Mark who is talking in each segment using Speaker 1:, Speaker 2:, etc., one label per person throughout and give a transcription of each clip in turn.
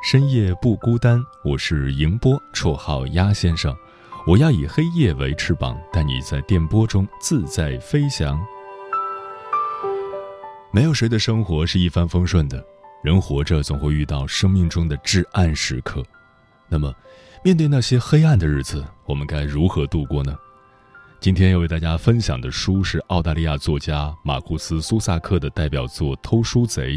Speaker 1: 深夜不孤单，我是迎波，绰号鸭先生。我要以黑夜为翅膀，带你在电波中自在飞翔。没有谁的生活是一帆风顺的，人活着总会遇到生命中的至暗时刻。那么，面对那些黑暗的日子，我们该如何度过呢？今天要为大家分享的书是澳大利亚作家马库斯·苏萨克的代表作《偷书贼》。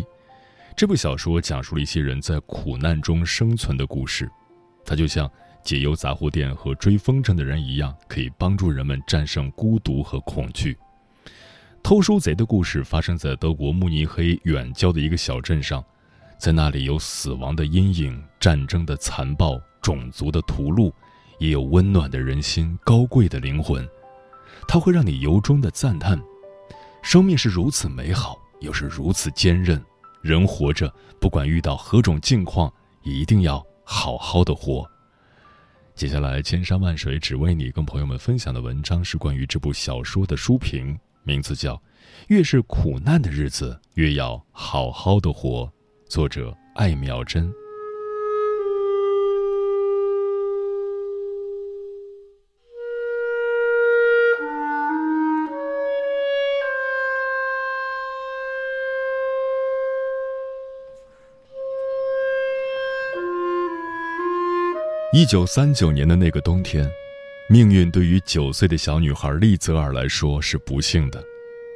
Speaker 1: 这部小说讲述了一些人在苦难中生存的故事，它就像解忧杂货店和追风筝的人一样，可以帮助人们战胜孤独和恐惧。偷书贼的故事发生在德国慕尼黑远郊的一个小镇上，在那里有死亡的阴影、战争的残暴、种族的屠戮，也有温暖的人心、高贵的灵魂。它会让你由衷的赞叹：生命是如此美好，又是如此坚韧。人活着，不管遇到何种境况，一定要好好的活。接下来，千山万水只为你，跟朋友们分享的文章是关于这部小说的书评，名字叫《越是苦难的日子，越要好好的活》，作者艾妙珍。一九三九年的那个冬天，命运对于九岁的小女孩丽泽尔来说是不幸的。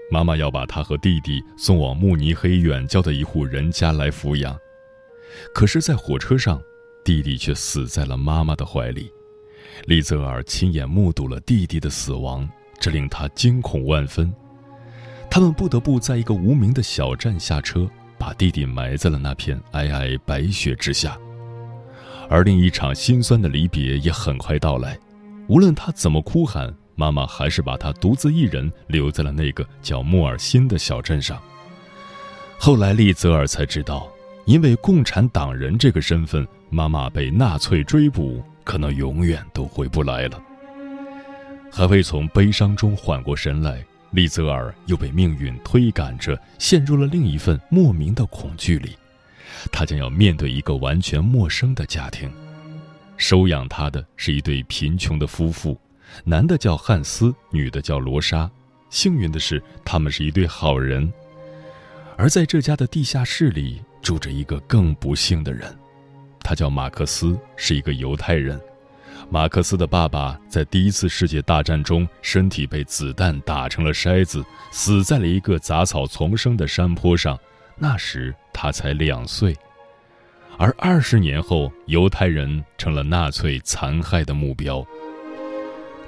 Speaker 1: 妈妈要把她和弟弟送往慕尼黑远郊的一户人家来抚养，可是，在火车上，弟弟却死在了妈妈的怀里。丽泽尔亲眼目睹了弟弟的死亡，这令她惊恐万分。他们不得不在一个无名的小站下车，把弟弟埋在了那片皑皑白雪之下。而另一场心酸的离别也很快到来，无论他怎么哭喊，妈妈还是把他独自一人留在了那个叫莫尔辛的小镇上。后来，利泽尔才知道，因为共产党人这个身份，妈妈被纳粹追捕，可能永远都回不来了。还未从悲伤中缓过神来，利泽尔又被命运推赶着，陷入了另一份莫名的恐惧里。他将要面对一个完全陌生的家庭，收养他的是一对贫穷的夫妇，男的叫汉斯，女的叫罗莎。幸运的是，他们是一对好人。而在这家的地下室里，住着一个更不幸的人，他叫马克思，是一个犹太人。马克思的爸爸在第一次世界大战中，身体被子弹打成了筛子，死在了一个杂草丛生的山坡上。那时他才两岁，而二十年后，犹太人成了纳粹残害的目标。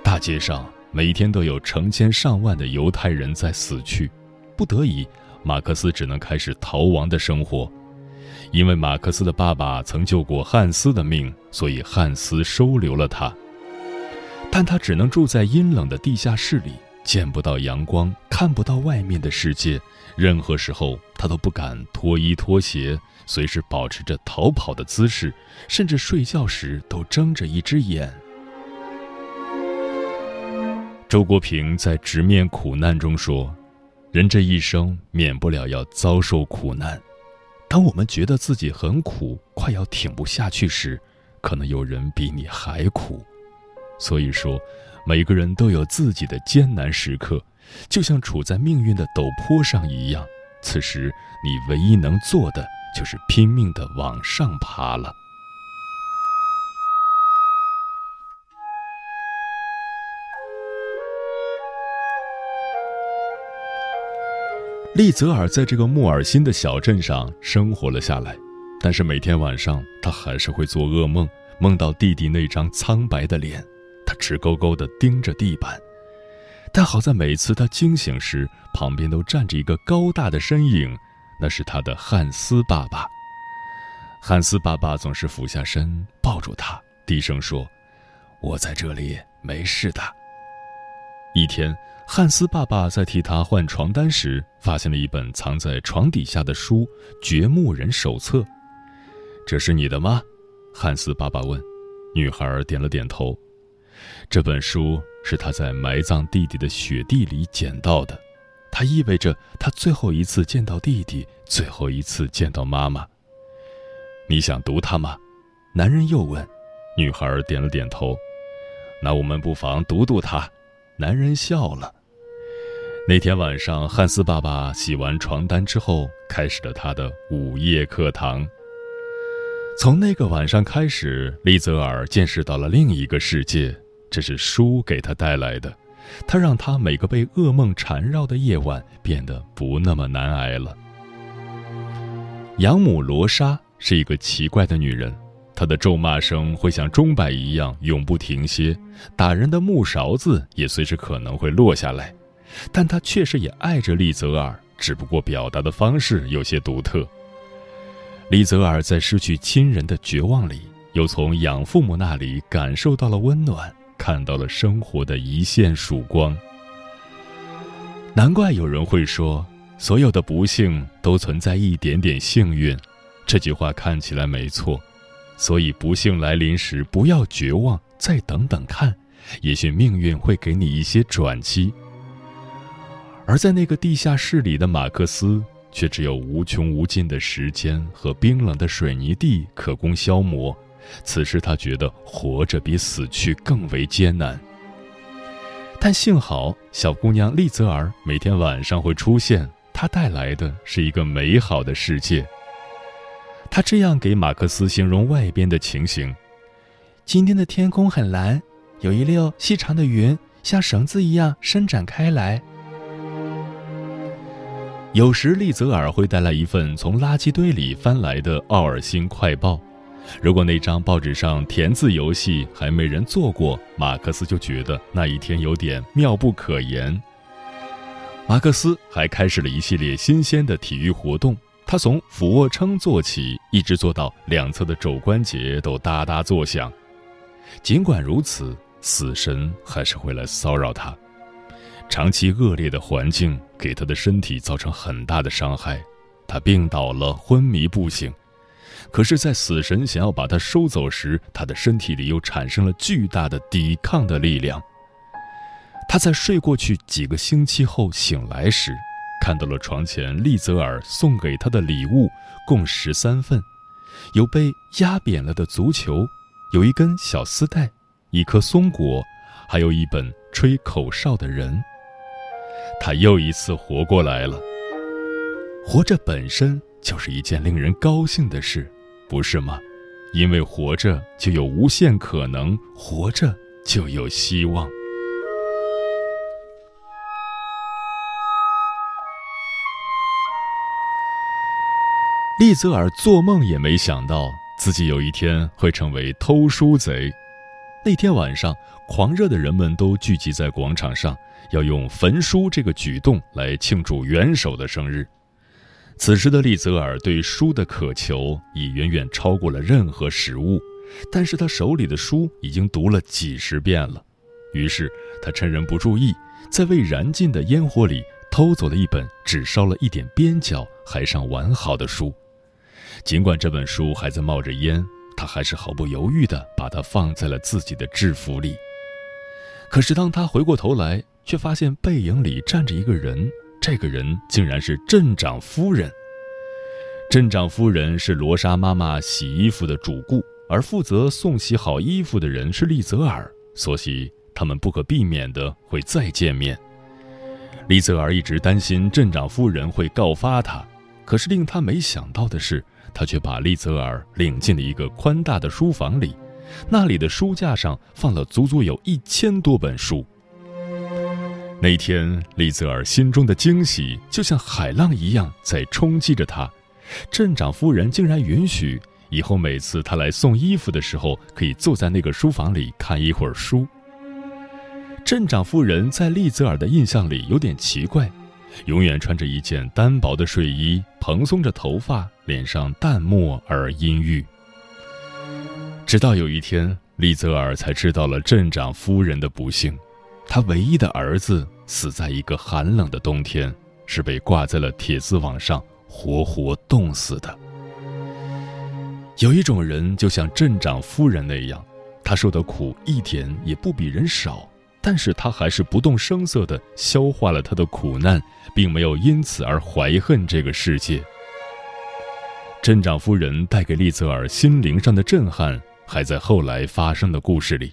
Speaker 1: 大街上每天都有成千上万的犹太人在死去，不得已，马克思只能开始逃亡的生活。因为马克思的爸爸曾救过汉斯的命，所以汉斯收留了他。但他只能住在阴冷的地下室里，见不到阳光，看不到外面的世界。任何时候，他都不敢脱衣脱鞋，随时保持着逃跑的姿势，甚至睡觉时都睁着一只眼。周国平在《直面苦难》中说：“人这一生免不了要遭受苦难，当我们觉得自己很苦，快要挺不下去时，可能有人比你还苦。所以说，每个人都有自己的艰难时刻。”就像处在命运的陡坡上一样，此时你唯一能做的就是拼命的往上爬了。利泽尔在这个穆尔新的小镇上生活了下来，但是每天晚上他还是会做噩梦，梦到弟弟那张苍白的脸，他直勾勾的盯着地板。但好在每次他惊醒时，旁边都站着一个高大的身影，那是他的汉斯爸爸。汉斯爸爸总是俯下身抱住他，低声说：“我在这里，没事的。”一天。汉斯爸爸在替他换床单时，发现了一本藏在床底下的书《掘墓人手册》。这是你的吗？汉斯爸爸问。女孩点了点头。这本书是他在埋葬弟弟的雪地里捡到的，它意味着他最后一次见到弟弟，最后一次见到妈妈。你想读它吗？男人又问。女孩点了点头。那我们不妨读读它。男人笑了。那天晚上，汉斯爸爸洗完床单之后，开始了他的午夜课堂。从那个晚上开始，利泽尔见识到了另一个世界，这是书给他带来的。它让他每个被噩梦缠绕的夜晚变得不那么难挨了。养母罗莎是一个奇怪的女人，她的咒骂声会像钟摆一样永不停歇，打人的木勺子也随时可能会落下来。但她确实也爱着利泽尔，只不过表达的方式有些独特。利泽尔在失去亲人的绝望里，又从养父母那里感受到了温暖，看到了生活的一线曙光。难怪有人会说，所有的不幸都存在一点点幸运。这句话看起来没错，所以不幸来临时不要绝望，再等等看，也许命运会给你一些转机。而在那个地下室里的马克思，却只有无穷无尽的时间和冰冷的水泥地可供消磨。此时他觉得活着比死去更为艰难。但幸好，小姑娘丽泽尔每天晚上会出现，她带来的是一个美好的世界。他这样给马克思形容外边的情形：今天的天空很蓝，有一溜细长的云像绳子一样伸展开来。有时，利泽尔会带来一份从垃圾堆里翻来的奥尔星快报。如果那张报纸上填字游戏还没人做过，马克思就觉得那一天有点妙不可言。马克思还开始了一系列新鲜的体育活动，他从俯卧撑做起，一直做到两侧的肘关节都哒哒作响。尽管如此，死神还是会来骚扰他。长期恶劣的环境给他的身体造成很大的伤害，他病倒了，昏迷不醒。可是，在死神想要把他收走时，他的身体里又产生了巨大的抵抗的力量。他在睡过去几个星期后醒来时，看到了床前利泽尔送给他的礼物，共十三份：有被压扁了的足球，有一根小丝带，一颗松果，还有一本吹口哨的人。他又一次活过来了。活着本身就是一件令人高兴的事，不是吗？因为活着就有无限可能，活着就有希望。利泽尔做梦也没想到自己有一天会成为偷书贼。那天晚上，狂热的人们都聚集在广场上。要用焚书这个举动来庆祝元首的生日。此时的利泽尔对书的渴求已远远超过了任何食物，但是他手里的书已经读了几十遍了。于是他趁人不注意，在未燃尽的烟火里偷走了一本只烧了一点边角还尚完好的书。尽管这本书还在冒着烟，他还是毫不犹豫地把它放在了自己的制服里。可是当他回过头来，却发现背影里站着一个人，这个人竟然是镇长夫人。镇长夫人是罗莎妈妈洗衣服的主顾，而负责送洗好衣服的人是利泽尔，所以他们不可避免的会再见面。利泽尔一直担心镇长夫人会告发他，可是令他没想到的是，他却把利泽尔领进了一个宽大的书房里，那里的书架上放了足足有一千多本书。那天，利泽尔心中的惊喜就像海浪一样在冲击着他。镇长夫人竟然允许以后每次他来送衣服的时候，可以坐在那个书房里看一会儿书。镇长夫人在利泽尔的印象里有点奇怪，永远穿着一件单薄的睡衣，蓬松着头发，脸上淡漠而阴郁。直到有一天，利泽尔才知道了镇长夫人的不幸，他唯一的儿子死在一个寒冷的冬天，是被挂在了铁丝网上。活活冻死的。有一种人，就像镇长夫人那样，他受的苦一点也不比人少，但是他还是不动声色地消化了他的苦难，并没有因此而怀恨这个世界。镇长夫人带给利泽尔心灵上的震撼，还在后来发生的故事里。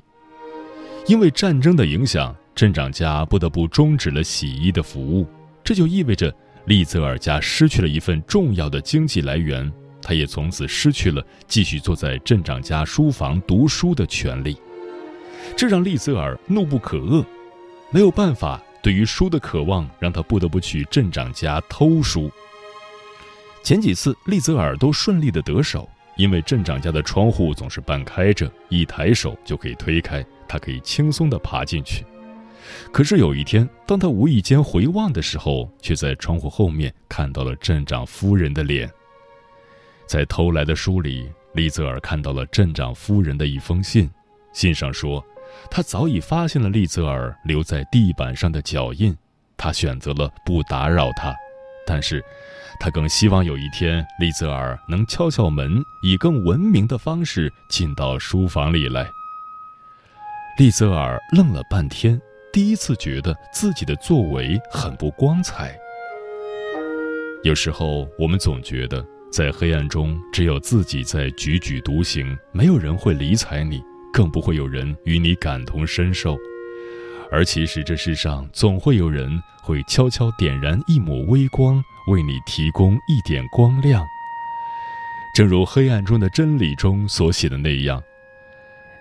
Speaker 1: 因为战争的影响，镇长家不得不终止了洗衣的服务，这就意味着。利泽尔家失去了一份重要的经济来源，他也从此失去了继续坐在镇长家书房读书的权利。这让利泽尔怒不可遏，没有办法，对于书的渴望让他不得不去镇长家偷书。前几次利泽尔都顺利的得手，因为镇长家的窗户总是半开着，一抬手就可以推开，他可以轻松的爬进去。可是有一天，当他无意间回望的时候，却在窗户后面看到了镇长夫人的脸。在偷来的书里，利泽尔看到了镇长夫人的一封信，信上说，他早已发现了利泽尔留在地板上的脚印，他选择了不打扰他，但是，他更希望有一天利泽尔能敲敲门，以更文明的方式进到书房里来。利泽尔愣了半天。第一次觉得自己的作为很不光彩。有时候，我们总觉得在黑暗中只有自己在踽踽独行，没有人会理睬你，更不会有人与你感同身受。而其实，这世上总会有人会悄悄点燃一抹微光，为你提供一点光亮。正如《黑暗中的真理》中所写的那样，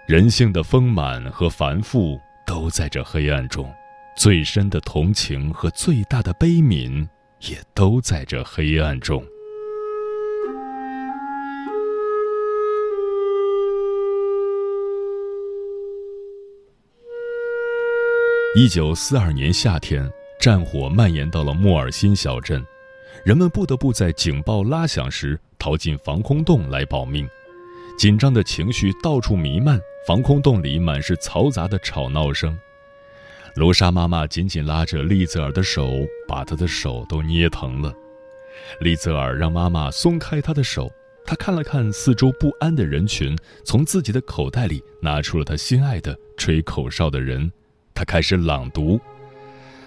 Speaker 1: 人性的丰满和繁复。都在这黑暗中，最深的同情和最大的悲悯，也都在这黑暗中。一九四二年夏天，战火蔓延到了莫尔辛小镇，人们不得不在警报拉响时逃进防空洞来保命，紧张的情绪到处弥漫。防空洞里满是嘈杂的吵闹声，罗莎妈妈紧紧拉着利泽尔的手，把他的手都捏疼了。利泽尔让妈妈松开他的手，他看了看四周不安的人群，从自己的口袋里拿出了他心爱的吹口哨的人，他开始朗读。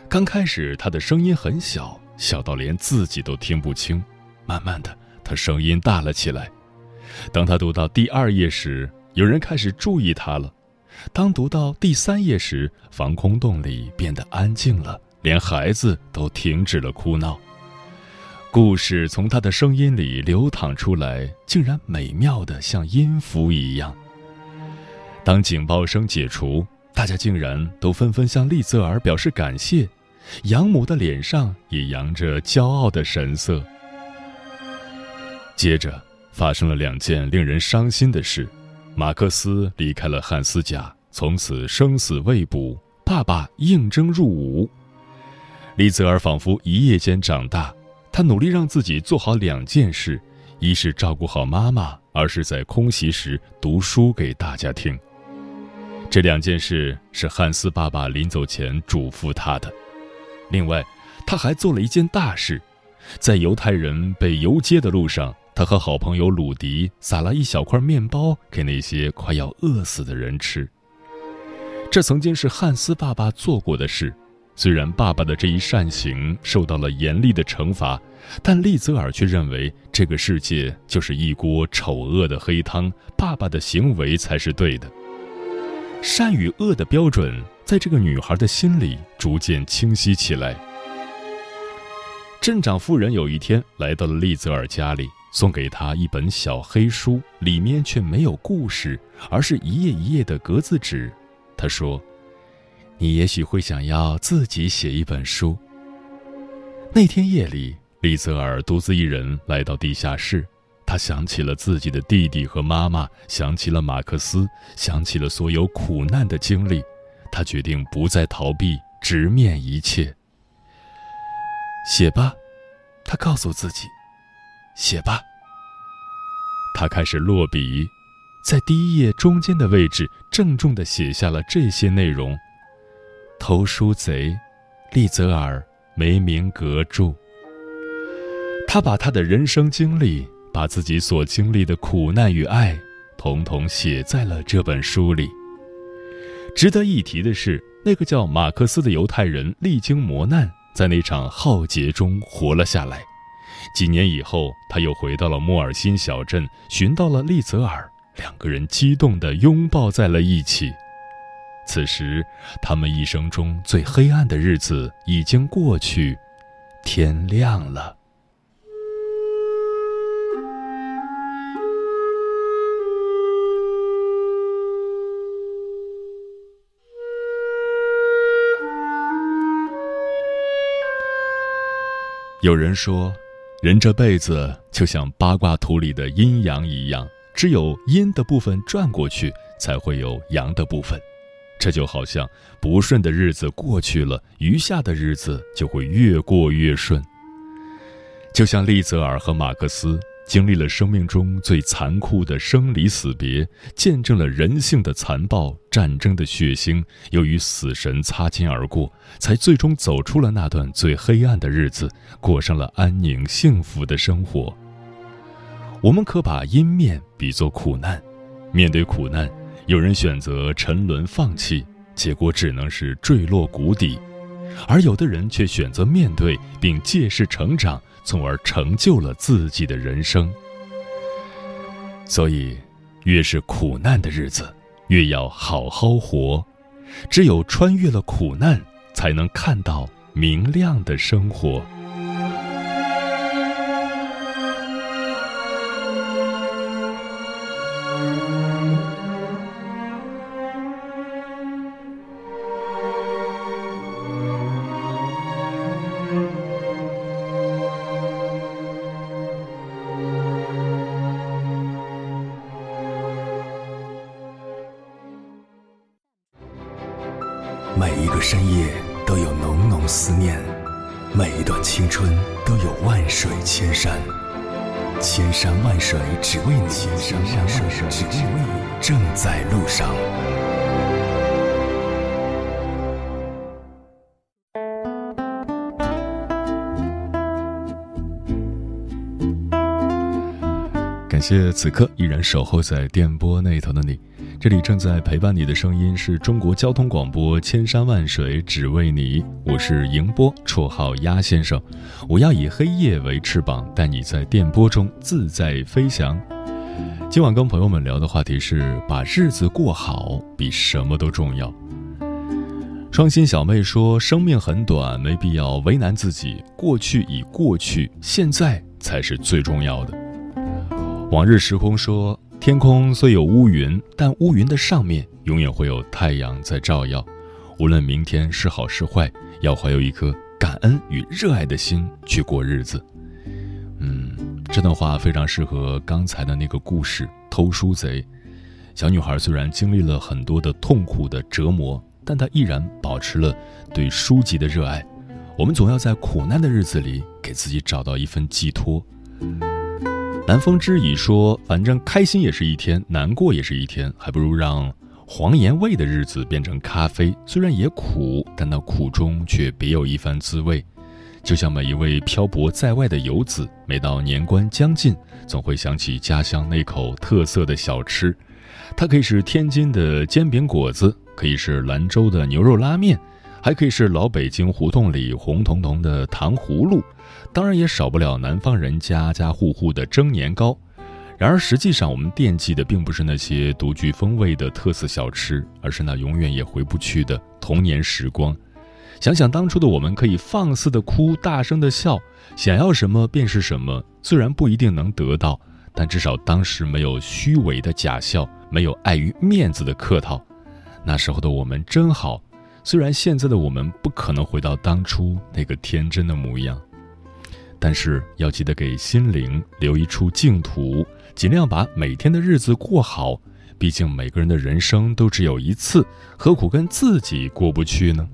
Speaker 1: 刚开始他的声音很小，小到连自己都听不清，慢慢的他声音大了起来。当他读到第二页时，有人开始注意他了。当读到第三页时，防空洞里变得安静了，连孩子都停止了哭闹。故事从他的声音里流淌出来，竟然美妙的像音符一样。当警报声解除，大家竟然都纷纷向利泽尔表示感谢，养母的脸上也扬着骄傲的神色。接着发生了两件令人伤心的事。马克思离开了汉斯家，从此生死未卜。爸爸应征入伍，利泽尔仿佛一夜间长大。他努力让自己做好两件事：一是照顾好妈妈，二是在空袭时读书给大家听。这两件事是汉斯爸爸临走前嘱咐他的。另外，他还做了一件大事，在犹太人被游街的路上。他和好朋友鲁迪撒了一小块面包给那些快要饿死的人吃。这曾经是汉斯爸爸做过的事，虽然爸爸的这一善行受到了严厉的惩罚，但利泽尔却认为这个世界就是一锅丑恶的黑汤，爸爸的行为才是对的。善与恶的标准在这个女孩的心里逐渐清晰起来。镇长夫人有一天来到了利泽尔家里。送给他一本小黑书，里面却没有故事，而是一页一页的格子纸。他说：“你也许会想要自己写一本书。那天夜里，利泽尔独自一人来到地下室，他想起了自己的弟弟和妈妈，想起了马克思，想起了所有苦难的经历。他决定不再逃避，直面一切。写吧，他告诉自己，写吧。他开始落笔，在第一页中间的位置郑重地写下了这些内容：“偷书贼，利泽尔·梅明格著。”他把他的人生经历，把自己所经历的苦难与爱，统统写在了这本书里。值得一提的是，那个叫马克思的犹太人历经磨难，在那场浩劫中活了下来。几年以后，他又回到了莫尔辛小镇，寻到了利泽尔，两个人激动地拥抱在了一起。此时，他们一生中最黑暗的日子已经过去，天亮了。有人说。人这辈子就像八卦图里的阴阳一样，只有阴的部分转过去，才会有阳的部分。这就好像不顺的日子过去了，余下的日子就会越过越顺。就像利泽尔和马克思。经历了生命中最残酷的生离死别，见证了人性的残暴、战争的血腥，又与死神擦肩而过，才最终走出了那段最黑暗的日子，过上了安宁幸福的生活。我们可把阴面比作苦难，面对苦难，有人选择沉沦放弃，结果只能是坠落谷底；而有的人却选择面对并借势成长。从而成就了自己的人生。所以，越是苦难的日子，越要好好活。只有穿越了苦难，才能看到明亮的生活。
Speaker 2: 每一个深夜都有浓浓思念，每一段青春都有万水千山，千山万水只为你，千山万水只为你，正在路上。
Speaker 1: 感谢此刻依然守候在电波那头的你。这里正在陪伴你的声音是中国交通广播，千山万水只为你。我是迎波，绰号鸭先生。我要以黑夜为翅膀，带你在电波中自在飞翔。今晚跟朋友们聊的话题是：把日子过好比什么都重要。双心小妹说：“生命很短，没必要为难自己。过去已过去，现在才是最重要的。”往日时空说。天空虽有乌云，但乌云的上面永远会有太阳在照耀。无论明天是好是坏，要怀有一颗感恩与热爱的心去过日子。嗯，这段话非常适合刚才的那个故事——偷书贼。小女孩虽然经历了很多的痛苦的折磨，但她依然保持了对书籍的热爱。我们总要在苦难的日子里，给自己找到一份寄托。南风知已说：“反正开心也是一天，难过也是一天，还不如让黄盐味的日子变成咖啡。虽然也苦，但那苦中却别有一番滋味。就像每一位漂泊在外的游子，每到年关将近，总会想起家乡那口特色的小吃。它可以是天津的煎饼果子，可以是兰州的牛肉拉面，还可以是老北京胡同里红彤彤的糖葫芦。”当然也少不了南方人家家户户的蒸年糕，然而实际上我们惦记的并不是那些独具风味的特色小吃，而是那永远也回不去的童年时光。想想当初的我们，可以放肆的哭，大声的笑，想要什么便是什么。虽然不一定能得到，但至少当时没有虚伪的假笑，没有碍于面子的客套。那时候的我们真好。虽然现在的我们不可能回到当初那个天真的模样，但是要记得给心灵留一处净土，尽量把每天的日子过好。毕竟每个人的人生都只有一次，何苦跟自己过不去呢？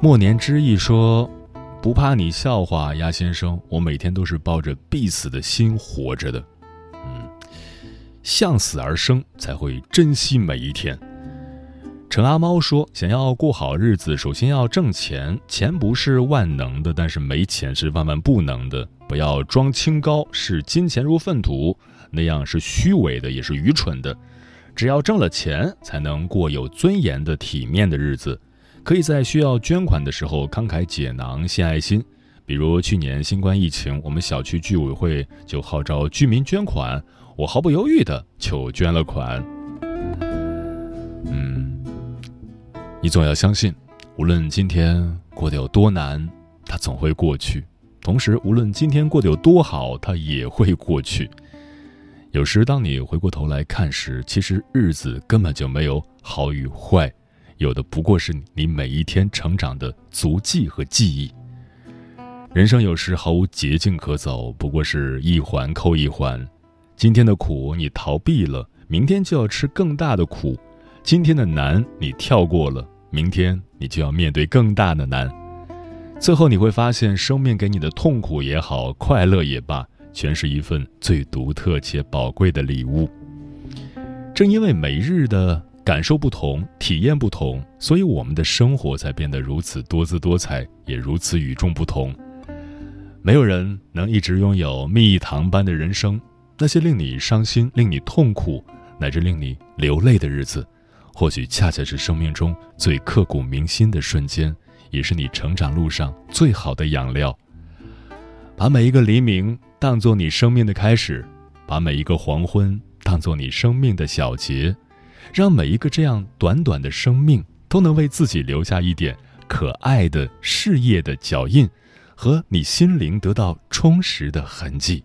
Speaker 1: 莫年之意说：“不怕你笑话，鸭先生，我每天都是抱着必死的心活着的。嗯，向死而生，才会珍惜每一天。”陈阿猫说：“想要过好日子，首先要挣钱。钱不是万能的，但是没钱是万万不能的。不要装清高，视金钱如粪土。”那样是虚伪的，也是愚蠢的。只要挣了钱，才能过有尊严的、体面的日子。可以在需要捐款的时候慷慨解囊、献爱心。比如去年新冠疫情，我们小区居委会就号召居民捐款，我毫不犹豫的就捐了款。嗯，你总要相信，无论今天过得有多难，它总会过去；同时，无论今天过得有多好，它也会过去。有时，当你回过头来看时，其实日子根本就没有好与坏，有的不过是你每一天成长的足迹和记忆。人生有时毫无捷径可走，不过是一环扣一环。今天的苦你逃避了，明天就要吃更大的苦；今天的难你跳过了，明天你就要面对更大的难。最后你会发现，生命给你的痛苦也好，快乐也罢。全是一份最独特且宝贵的礼物。正因为每日的感受不同、体验不同，所以我们的生活才变得如此多姿多彩，也如此与众不同。没有人能一直拥有蜜糖般的人生。那些令你伤心、令你痛苦，乃至令你流泪的日子，或许恰恰是生命中最刻骨铭心的瞬间，也是你成长路上最好的养料。把每一个黎明。当做你生命的开始，把每一个黄昏当做你生命的小结，让每一个这样短短的生命都能为自己留下一点可爱的事业的脚印，和你心灵得到充实的痕迹。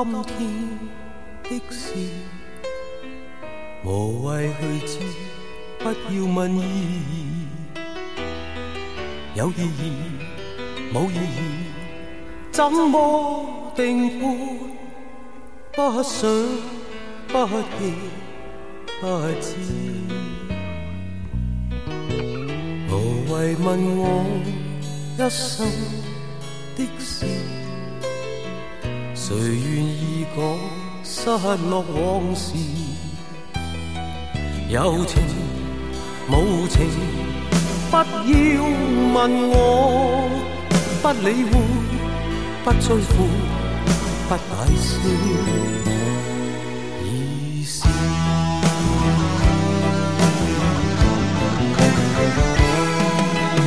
Speaker 3: 今天的事，无谓去知，不要问意义。有意义，冇意义，怎么定判？不想，不记，不知。无谓问我一生的事。谁愿意讲失落往事？有情无情，不要问我，不理会，不追悔，不解释，已是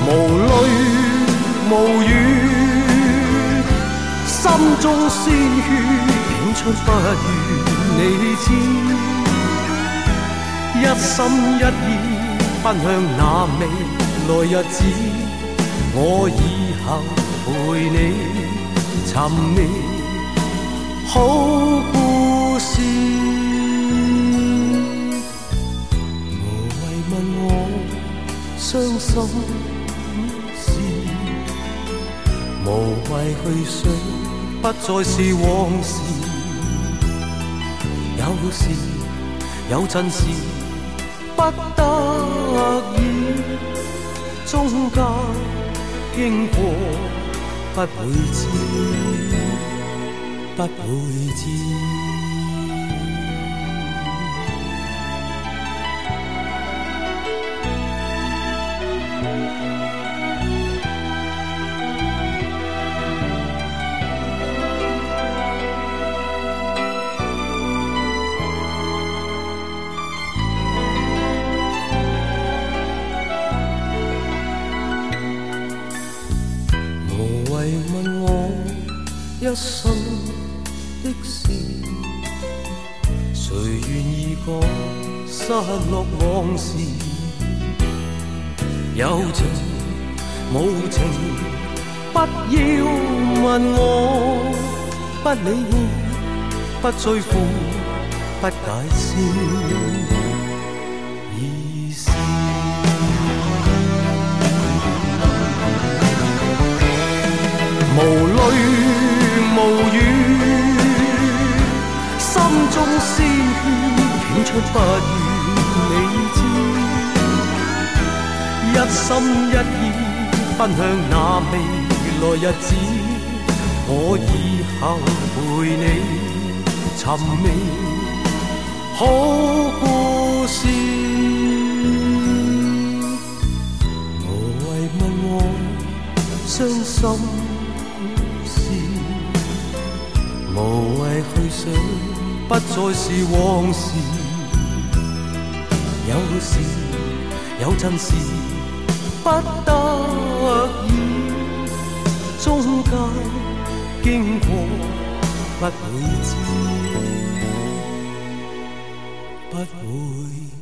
Speaker 3: 无泪无语。心中鲜血涌出，不愿你知。一心一意奔向那未来日子，我以后陪你寻觅好故事。无谓问我伤心事，无谓去想。不再是往事，有时有阵时不得已，中间经过不会知，不会知。一生的事，谁愿意讲失落往事？有情无情，不要问我，不理会，不追悔，不解释。无泪出不愿你知，一心一意奔向那未来日子，我以后陪你寻觅好故事。无谓问我伤心事。无谓去想，不再是往事。有时有阵时，不得已，中间经过，不会知，不会。